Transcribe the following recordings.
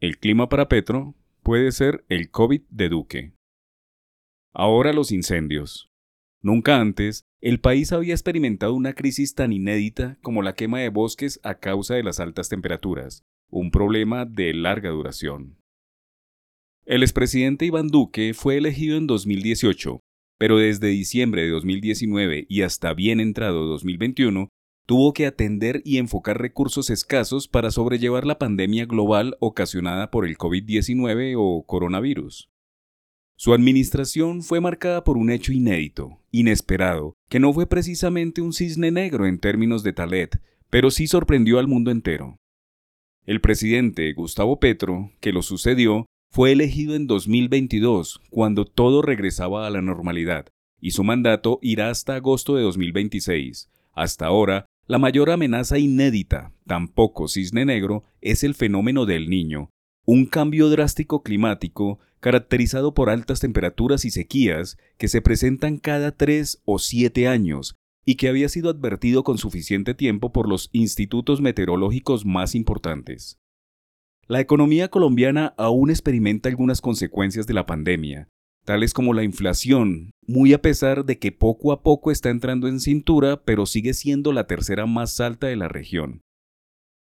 El clima para Petro puede ser el COVID de Duque. Ahora los incendios. Nunca antes, el país había experimentado una crisis tan inédita como la quema de bosques a causa de las altas temperaturas, un problema de larga duración. El expresidente Iván Duque fue elegido en 2018, pero desde diciembre de 2019 y hasta bien entrado 2021, tuvo que atender y enfocar recursos escasos para sobrellevar la pandemia global ocasionada por el COVID-19 o coronavirus. Su administración fue marcada por un hecho inédito, inesperado, que no fue precisamente un cisne negro en términos de Talet, pero sí sorprendió al mundo entero. El presidente Gustavo Petro, que lo sucedió, fue elegido en 2022, cuando todo regresaba a la normalidad, y su mandato irá hasta agosto de 2026. Hasta ahora, la mayor amenaza inédita, tampoco cisne negro, es el fenómeno del niño, un cambio drástico climático caracterizado por altas temperaturas y sequías que se presentan cada tres o siete años y que había sido advertido con suficiente tiempo por los institutos meteorológicos más importantes. La economía colombiana aún experimenta algunas consecuencias de la pandemia, tales como la inflación, muy a pesar de que poco a poco está entrando en cintura, pero sigue siendo la tercera más alta de la región.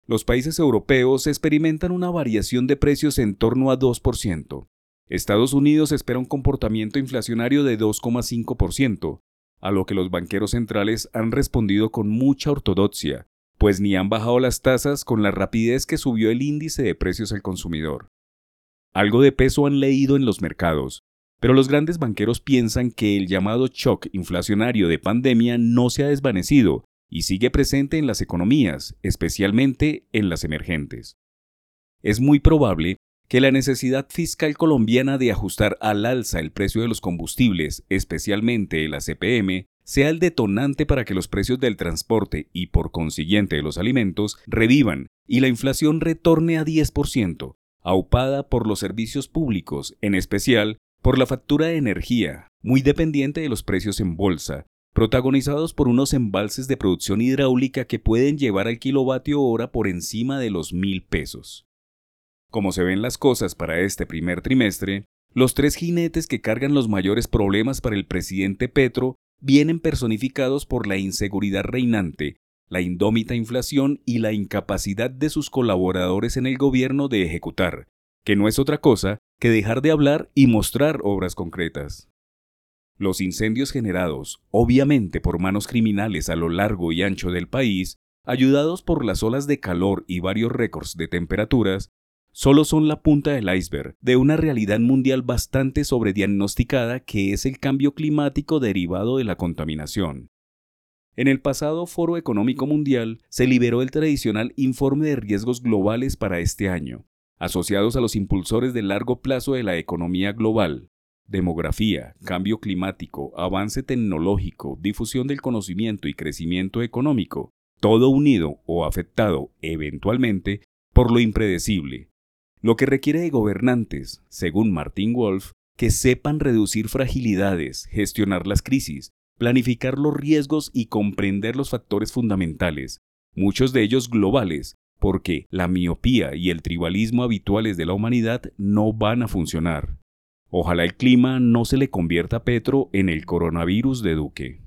Los países europeos experimentan una variación de precios en torno a 2%. Estados Unidos espera un comportamiento inflacionario de 2,5%, a lo que los banqueros centrales han respondido con mucha ortodoxia, pues ni han bajado las tasas con la rapidez que subió el índice de precios al consumidor. Algo de peso han leído en los mercados, pero los grandes banqueros piensan que el llamado shock inflacionario de pandemia no se ha desvanecido y sigue presente en las economías, especialmente en las emergentes. Es muy probable que la necesidad fiscal colombiana de ajustar al alza el precio de los combustibles, especialmente el ACPM, sea el detonante para que los precios del transporte y por consiguiente de los alimentos revivan y la inflación retorne a 10%, aupada por los servicios públicos, en especial por la factura de energía, muy dependiente de los precios en bolsa, protagonizados por unos embalses de producción hidráulica que pueden llevar al kilovatio hora por encima de los mil pesos. Como se ven las cosas para este primer trimestre, los tres jinetes que cargan los mayores problemas para el presidente Petro vienen personificados por la inseguridad reinante, la indómita inflación y la incapacidad de sus colaboradores en el gobierno de ejecutar, que no es otra cosa que dejar de hablar y mostrar obras concretas. Los incendios generados, obviamente por manos criminales a lo largo y ancho del país, ayudados por las olas de calor y varios récords de temperaturas, solo son la punta del iceberg de una realidad mundial bastante sobrediagnosticada que es el cambio climático derivado de la contaminación. En el pasado Foro Económico Mundial se liberó el tradicional Informe de Riesgos Globales para este año, asociados a los impulsores de largo plazo de la economía global, demografía, cambio climático, avance tecnológico, difusión del conocimiento y crecimiento económico, todo unido o afectado eventualmente por lo impredecible, lo que requiere de gobernantes, según Martin Wolf, que sepan reducir fragilidades, gestionar las crisis, planificar los riesgos y comprender los factores fundamentales, muchos de ellos globales, porque la miopía y el tribalismo habituales de la humanidad no van a funcionar. Ojalá el clima no se le convierta a Petro en el coronavirus de Duque.